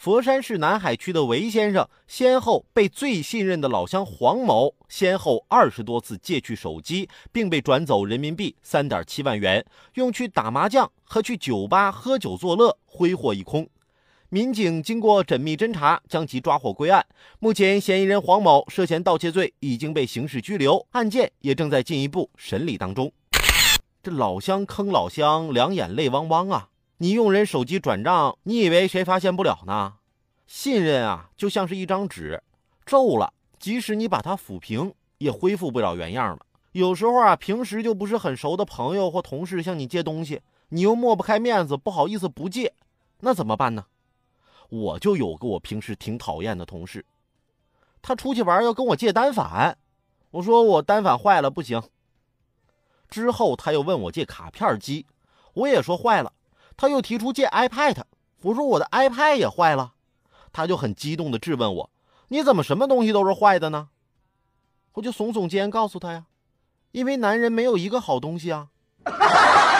佛山市南海区的韦先生，先后被最信任的老乡黄某先后二十多次借去手机，并被转走人民币三点七万元，用去打麻将和去酒吧喝酒作乐，挥霍一空。民警经过缜密侦查，将其抓获归案。目前，嫌疑人黄某涉嫌盗窃罪已经被刑事拘留，案件也正在进一步审理当中。这老乡坑老乡，两眼泪汪汪啊！你用人手机转账，你以为谁发现不了呢？信任啊，就像是一张纸，皱了，即使你把它抚平，也恢复不了原样了。有时候啊，平时就不是很熟的朋友或同事向你借东西，你又抹不开面子，不好意思不借，那怎么办呢？我就有个我平时挺讨厌的同事，他出去玩要跟我借单反，我说我单反坏了不行。之后他又问我借卡片机，我也说坏了。他又提出借 iPad，我说我的 iPad 也坏了，他就很激动的质问我：“你怎么什么东西都是坏的呢？”我就耸耸肩告诉他呀：“因为男人没有一个好东西啊。”